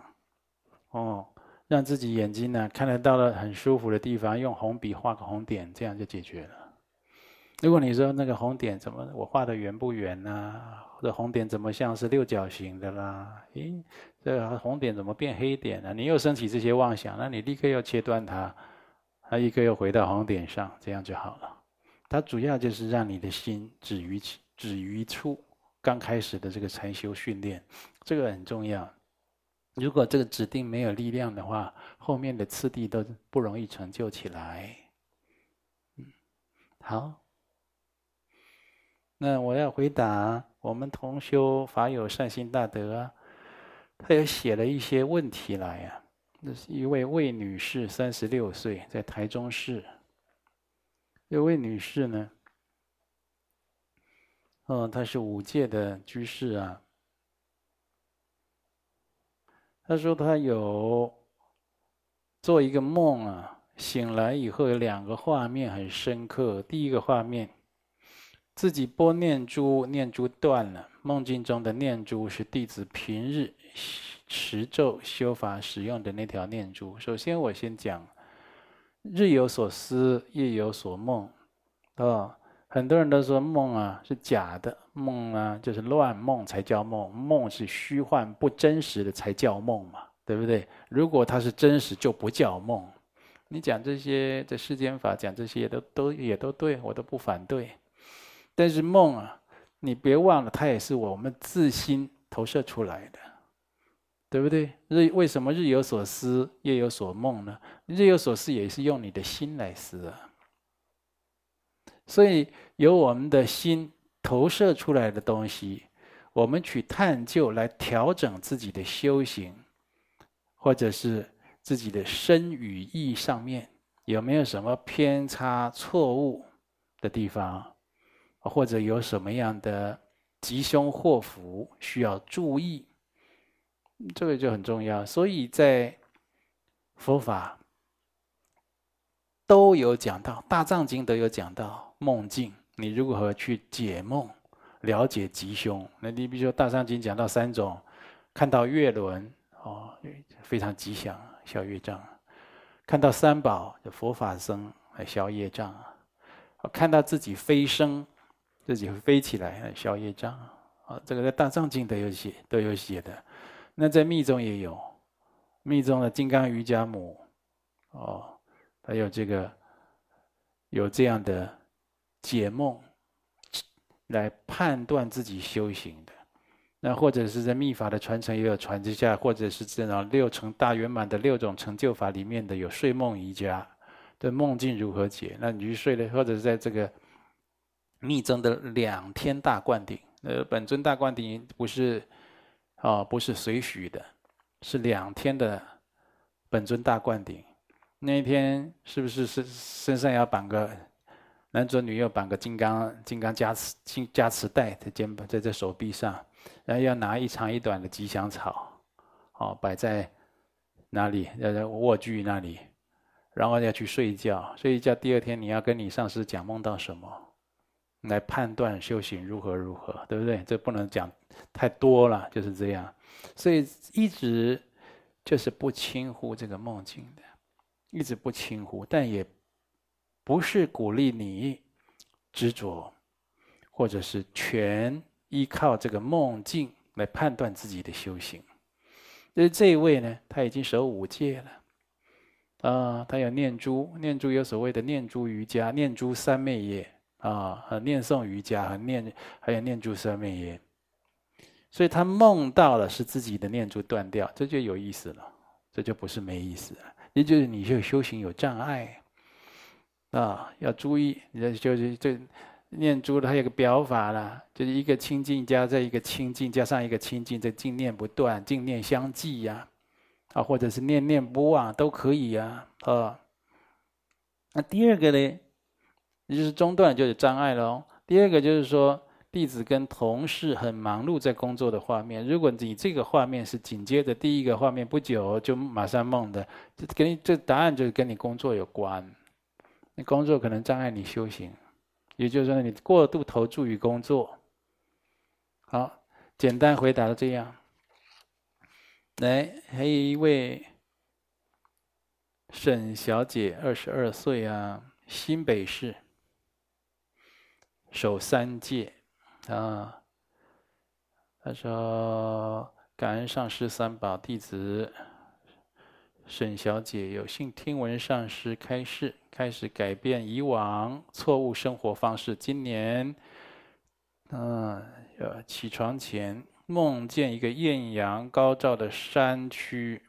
哦，让自己眼睛呢看得到了很舒服的地方，用红笔画个红点，这样就解决了。如果你说那个红点怎么我画的圆不圆啊？或者红点怎么像是六角形的啦？诶，这个红点怎么变黑点了？你又升起这些妄想，那你立刻要切断它，它立刻又回到红点上，这样就好了。它主要就是让你的心止于止于初，刚开始的这个禅修训练，这个很重要。如果这个指定没有力量的话，后面的次第都不容易成就起来。嗯，好。那我要回答我们同修法友善心大德，他也写了一些问题来呀。那是一位魏女士，三十六岁，在台中市。这位女士呢，哦，她是五戒的居士啊。他说他有做一个梦啊，醒来以后有两个画面很深刻。第一个画面，自己拨念珠，念珠断了。梦境中的念珠是弟子平日持咒修法使用的那条念珠。首先我先讲，日有所思，夜有所梦，啊，很多人都说梦啊是假的，梦啊就是乱梦才叫梦，梦是虚幻不真实的才叫梦嘛，对不对？如果它是真实，就不叫梦。你讲这些在世间法讲这些都都也都对，我都不反对。但是梦啊，你别忘了，它也是我们自心投射出来的，对不对？日为什么日有所思，夜有所梦呢？日有所思也是用你的心来思啊。所以，由我们的心投射出来的东西，我们去探究，来调整自己的修行，或者是自己的身语意上面有没有什么偏差、错误的地方，或者有什么样的吉凶祸福需要注意，这个就很重要。所以在佛法都有讲到，《大藏经》都有讲到。梦境，你如何去解梦，了解吉凶？那你比如说《大藏经》讲到三种，看到月轮哦，非常吉祥，消业障；看到三宝，就佛法僧来消业障；看到自己飞升，自己会飞起来来消业障。啊，这个在《大藏经》都有写，都有写的。那在密宗也有，密宗的金刚瑜伽母，哦，还有这个有这样的。解梦来判断自己修行的，那或者是在密法的传承也有传之下，或者是这种六成大圆满的六种成就法里面的有睡梦瑜伽的梦境如何解？那你去睡了，或者是在这个密宗的两天大灌顶，呃，本尊大灌顶不是啊、哦，不是随许的，是两天的本尊大灌顶。那一天是不是身身上要绑个？男左女右绑个金刚金刚加持金加持带在肩膀在这手臂上，然后要拿一长一短的吉祥草，哦，摆在哪里？要在卧具那里，然后要去睡觉。睡一觉，第二天你要跟你上司讲梦到什么，来判断修行如何如何，对不对？这不能讲太多了，就是这样。所以一直就是不轻忽这个梦境的，一直不轻忽，但也。不是鼓励你执着，或者是全依靠这个梦境来判断自己的修行。就是这一位呢，他已经守五戒了，啊，他有念珠，念珠有所谓的念珠瑜伽、念珠三昧耶啊，和念诵瑜伽和念还有念珠三昧耶。所以他梦到了是自己的念珠断掉，这就有意思了，这就不是没意思了，也就是你就修行有障碍。啊，要注意，你就是这念珠的，还有个表法啦，就是一个清净加在一个清净，加上一个清净，这净念不断，净念相继呀，啊，或者是念念不忘都可以呀，啊。那第二个呢，也就是中断就有障碍喽。第二个就是说，弟子跟同事很忙碌在工作的画面，如果你这个画面是紧接着第一个画面，不久就马上梦的，这跟你这答案就是跟你工作有关。你工作可能障碍你修行，也就是说你过度投注于工作。好，简单回答的这样。来，还有一位沈小姐，二十二岁啊，新北市，守三戒啊。他说：“感恩上师三宝弟子。”沈小姐有幸听闻上师开示，开始改变以往错误生活方式。今年，嗯，起床前梦见一个艳阳高照的山区，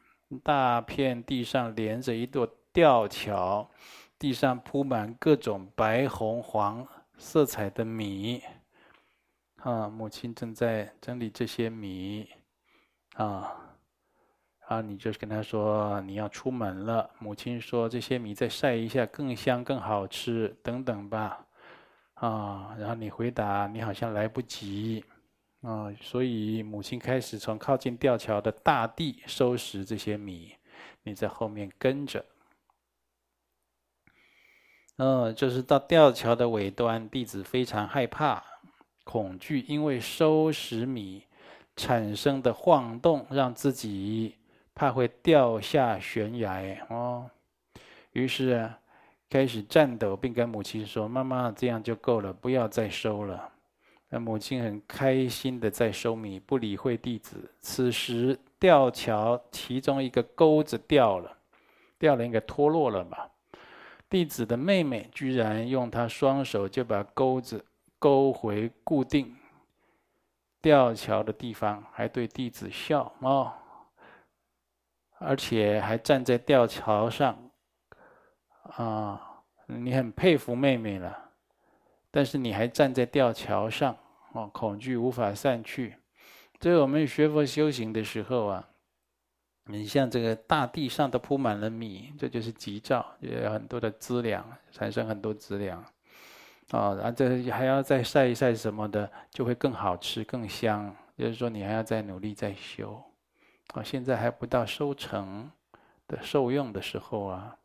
大片地上连着一座吊桥，地上铺满各种白、红、黄色彩的米。啊，母亲正在整理这些米，啊。啊，你就跟他说你要出门了。母亲说这些米再晒一下更香更好吃，等等吧。啊，然后你回答你好像来不及。啊，所以母亲开始从靠近吊桥的大地收拾这些米，你在后面跟着。嗯，就是到吊桥的尾端，弟子非常害怕、恐惧，因为收拾米产生的晃动，让自己。怕会掉下悬崖哦，于是开始颤抖，并跟母亲说：“妈妈，这样就够了，不要再收了。”那母亲很开心的在收米，不理会弟子。此时吊桥其中一个钩子掉了，掉了应该脱落了嘛。弟子的妹妹居然用她双手就把钩子勾回固定吊桥的地方，还对弟子笑哦，而且还站在吊桥上。啊，你很佩服妹妹了，但是你还站在吊桥上。哦，恐惧无法散去。所以我们学佛修行的时候啊，你像这个大地上都铺满了米，这就是吉兆，也有很多的资粮，产生很多资粮。啊，然后这还要再晒一晒什么的，就会更好吃、更香。就是说，你还要再努力再修。啊，现在还不到收成的受用的时候啊，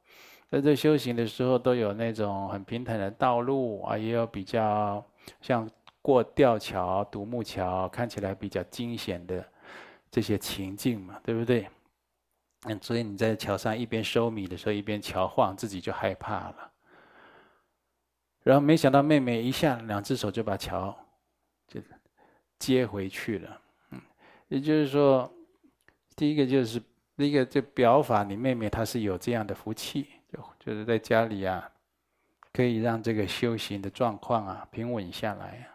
在这修行的时候都有那种很平坦的道路啊，也有比较像。过吊桥、独木桥，看起来比较惊险的这些情境嘛，对不对？嗯，所以你在桥上一边收米的时候，一边桥晃，自己就害怕了。然后没想到妹妹一下两只手就把桥就接回去了。嗯，也就是说，第一个就是第一个这表法，你妹妹她是有这样的福气，就就是在家里啊，可以让这个修行的状况啊平稳下来。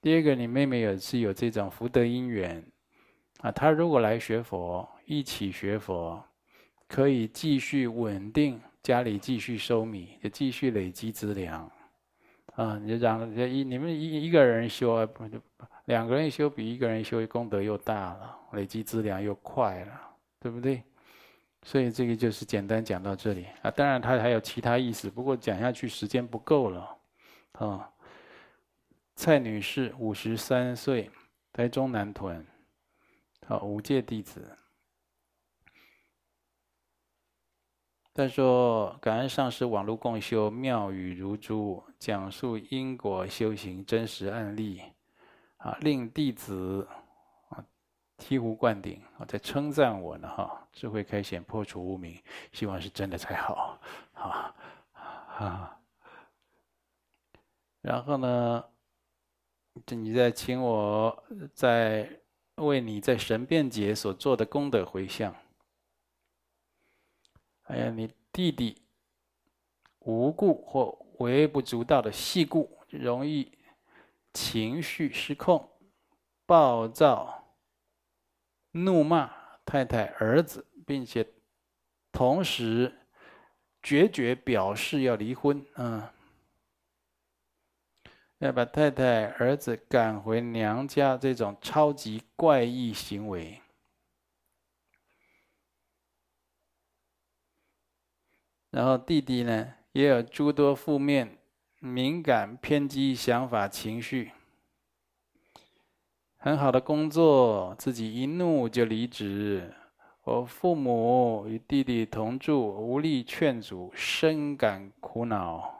第二个，你妹妹也是有这种福德因缘，啊，她如果来学佛，一起学佛，可以继续稳定家里，继续收米，也继续累积资粮，啊，你让一你们一一个人修啊，不就，两个人修比一个人修功德又大了，累积资粮又快了，对不对？所以这个就是简单讲到这里啊，当然它还有其他意思，不过讲下去时间不够了，啊。蔡女士，五十三岁，台中南屯，好，五戒弟子。他说：“感恩上师网络共修妙语如珠，讲述因果修行真实案例，啊，令弟子啊醍醐灌顶，啊，在称赞我呢，哈，智慧开显，破除无明，希望是真的才好，啊啊。然后呢？”这你在请我在为你在神变节所做的功德回向。哎呀，你弟弟无故或微不足道的细故，容易情绪失控、暴躁、怒骂太太、儿子，并且同时决绝表示要离婚，啊。要把太太、儿子赶回娘家，这种超级怪异行为，然后弟弟呢，也有诸多负面、敏感、偏激想法、情绪。很好的工作，自己一怒就离职。我父母与弟弟同住，无力劝阻，深感苦恼。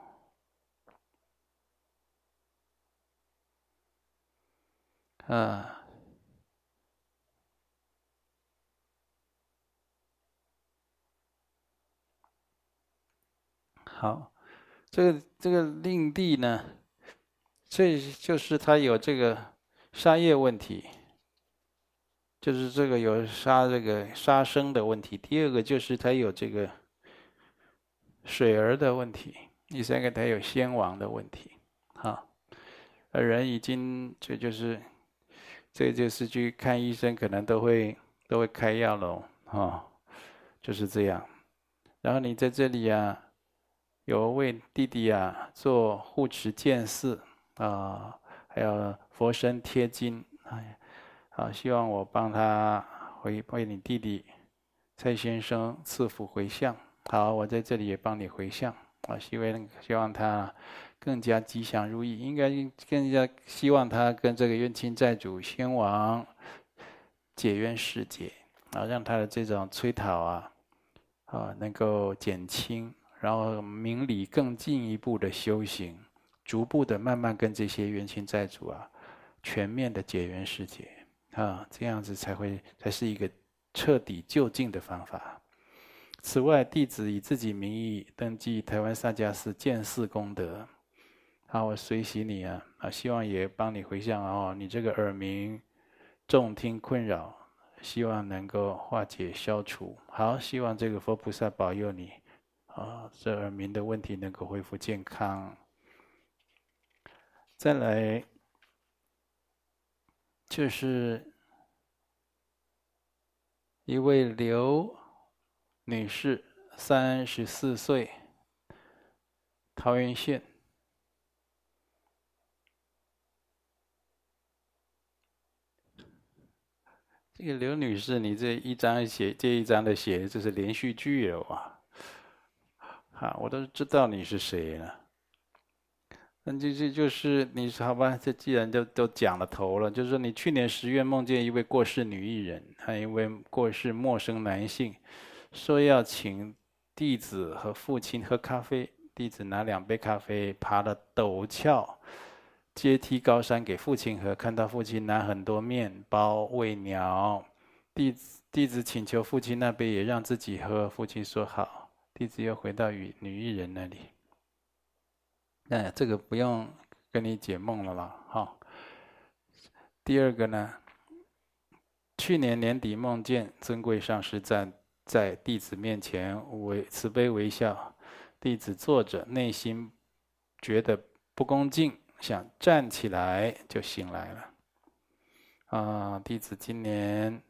啊，好，这个这个令弟呢，这就是他有这个杀业问题，就是这个有杀这个杀生的问题。第二个就是他有这个水儿的问题，第三个他有先亡的问题。好，而人已经这就是。这就是去看医生，可能都会都会开药喽，哈，就是这样。然后你在这里啊，有为弟弟啊做护持建寺啊，还有佛身贴金，哎，好，希望我帮他回为你弟弟蔡先生赐福回向。好，我在这里也帮你回向，啊，希望希望他。更加吉祥如意，应该更加希望他跟这个冤亲债主先王解冤释结，啊，让他的这种催讨啊，啊，能够减轻，然后明理更进一步的修行，逐步的慢慢跟这些冤亲债主啊，全面的解冤释结，啊，这样子才会才是一个彻底究竟的方法。此外，弟子以自己名义登记台湾萨迦寺建寺功德。好，我随喜你啊！啊，希望也帮你回向哦。你这个耳鸣、重听困扰，希望能够化解消除。好，希望这个佛菩萨保佑你啊，这耳鸣的问题能够恢复健康。再来，就是一位刘女士，三十四岁，桃园县。这个刘女士，你这一张写这一张的写，这是连续剧哦！啊！啊，我都知道你是谁了。那这这就是你好吧？这既然都都讲了头了，就是说你去年十月梦见一位过世女艺人，还有一位过世陌生男性。说要请弟子和父亲喝咖啡，弟子拿两杯咖啡，爬了陡峭阶梯高山给父亲喝。看到父亲拿很多面包喂鸟，弟子弟子请求父亲那杯也让自己喝，父亲说好。弟子又回到女女艺人那里。哎，这个不用跟你解梦了吧？哈。第二个呢，去年年底梦见尊贵上师在。在弟子面前微慈悲微笑，弟子坐着，内心觉得不恭敬，想站起来就醒来了。啊，弟子今年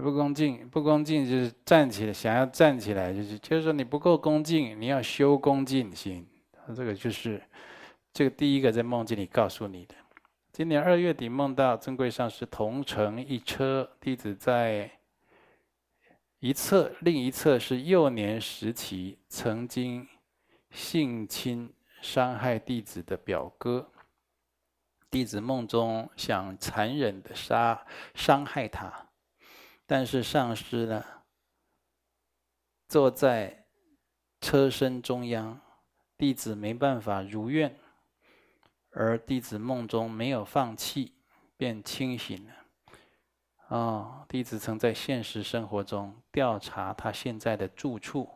不恭敬，不恭敬就是站起来，想要站起来就是就是说你不够恭敬，你要修恭敬心。这个就是这个第一个在梦境里告诉你的。今年二月底梦到尊贵上师同乘一车，弟子在。一侧，另一侧是幼年时期曾经性侵伤害弟子的表哥。弟子梦中想残忍的杀伤害他，但是上师呢，坐在车身中央，弟子没办法如愿，而弟子梦中没有放弃，便清醒了。哦，弟子曾在现实生活中调查他现在的住处。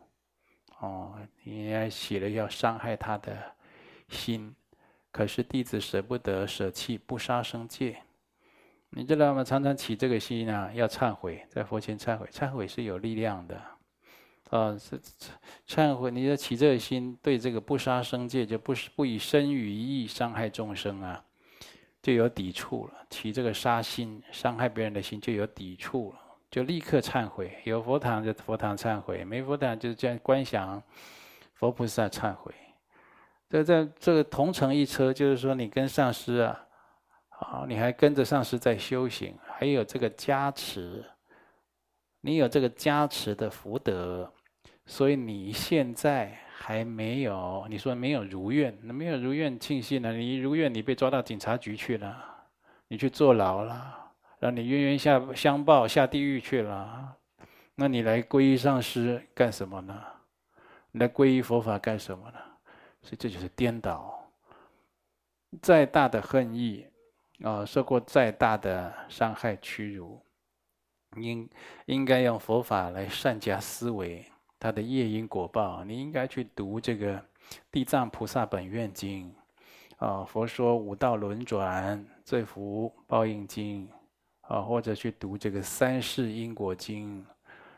哦，你还起了要伤害他的心，可是弟子舍不得舍弃不杀生戒。你知道吗？常常起这个心啊，要忏悔，在佛前忏悔，忏悔是有力量的。啊，是忏悔，你要起这个心，对这个不杀生戒，就不不以身与意伤害众生啊。就有抵触了，起这个杀心、伤害别人的心就有抵触了，就立刻忏悔。有佛堂就佛堂忏悔，没佛堂就是这样观想佛菩萨忏悔。这在这个同乘一车，就是说你跟上师啊，啊，你还跟着上师在修行，还有这个加持，你有这个加持的福德，所以你现在。还没有，你说没有如愿，那没有如愿庆幸呢？你如愿，你被抓到警察局去了，你去坐牢了，让你冤冤下相报，下地狱去了。那你来皈依上师干什么呢？你来皈依佛法干什么呢？所以这就是颠倒。再大的恨意啊，受过再大的伤害屈辱，应应该用佛法来善加思维。他的业因果报，你应该去读这个《地藏菩萨本愿经》，啊，佛说五道轮转罪福报应经，啊，或者去读这个《三世因果经》、《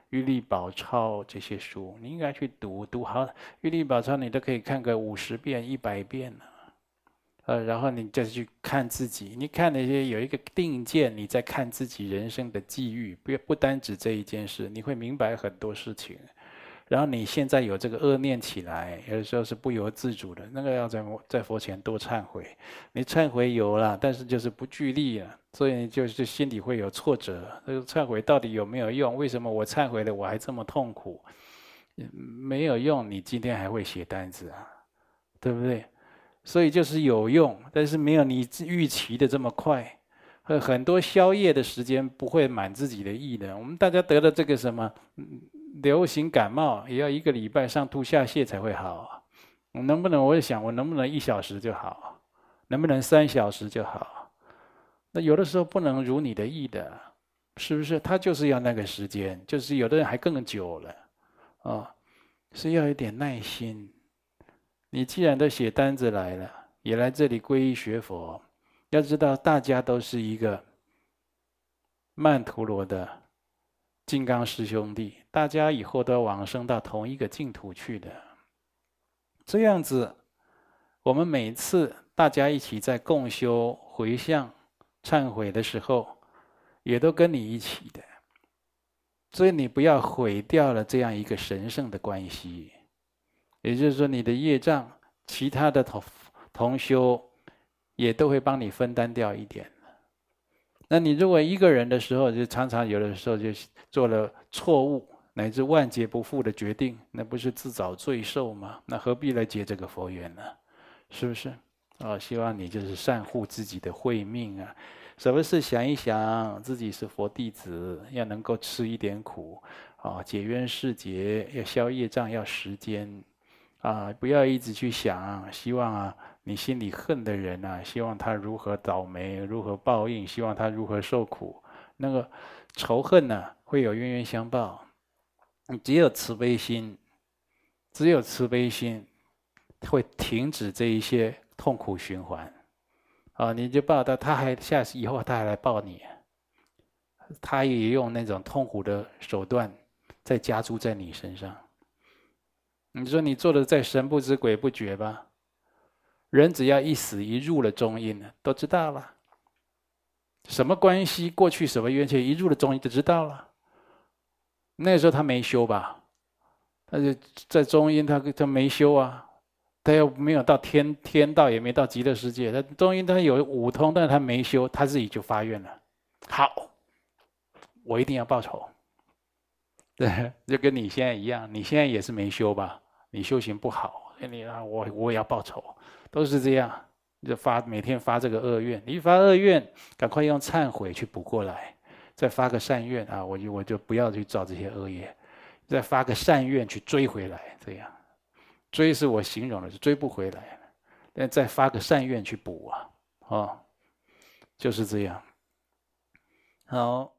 玉历宝钞》这些书，你应该去读，读好《玉历宝钞》，你都可以看个五十遍、一百遍了，呃，然后你再去看自己，你看那些有一个定见，你在看自己人生的际遇，不不单指这一件事，你会明白很多事情。然后你现在有这个恶念起来，有的时候是不由自主的，那个要在在佛前多忏悔。你忏悔有了，但是就是不具力了，所以就是心里会有挫折。这个忏悔到底有没有用？为什么我忏悔了我还这么痛苦？没有用，你今天还会写单子啊，对不对？所以就是有用，但是没有你预期的这么快。很多消夜的时间不会满自己的意的。我们大家得了这个什么？流行感冒也要一个礼拜上吐下泻才会好，能不能？我也想，我能不能一小时就好？能不能三小时就好？那有的时候不能如你的意的，是不是？他就是要那个时间，就是有的人还更久了。啊，是要有点耐心。你既然都写单子来了，也来这里皈依学佛，要知道大家都是一个曼陀罗的金刚师兄弟，大家以后都要往生到同一个净土去的。这样子，我们每次大家一起在共修、回向、忏悔的时候，也都跟你一起的。所以你不要毁掉了这样一个神圣的关系。也就是说，你的业障，其他的同同修也都会帮你分担掉一点。那你如果一个人的时候，就常常有的时候就做了错误乃至万劫不复的决定，那不是自找罪受吗？那何必来结这个佛缘呢？是不是？哦，希望你就是善护自己的慧命啊！什么事想一想，自己是佛弟子，要能够吃一点苦，啊，解冤释结，要消业障，要时间。啊，不要一直去想，希望啊，你心里恨的人啊，希望他如何倒霉，如何报应，希望他如何受苦。那个仇恨呢、会有冤冤相报。你只有慈悲心，只有慈悲心，会停止这一些痛苦循环。啊，你就报他，他还下次以后他还来报你，他也用那种痛苦的手段再加诸在你身上。你说你做的再神不知鬼不觉吧？人只要一死一入了中阴，都知道了。什么关系？过去什么冤结？一入了中阴就知道了。那时候他没修吧？他就在中阴，他他没修啊，他又没有到天天道，也没到极乐世界。他中阴他有五通，但是他没修，他自己就发愿了。好，我一定要报仇。对，就跟你现在一样，你现在也是没修吧？你修行不好，你啊，我我也要报仇，都是这样，就发每天发这个恶愿，你一发恶愿，赶快用忏悔去补过来，再发个善愿啊，我就我就不要去造这些恶业，再发个善愿去追回来，这样，追是我形容的，是追不回来，但再发个善愿去补啊，哦，就是这样，好。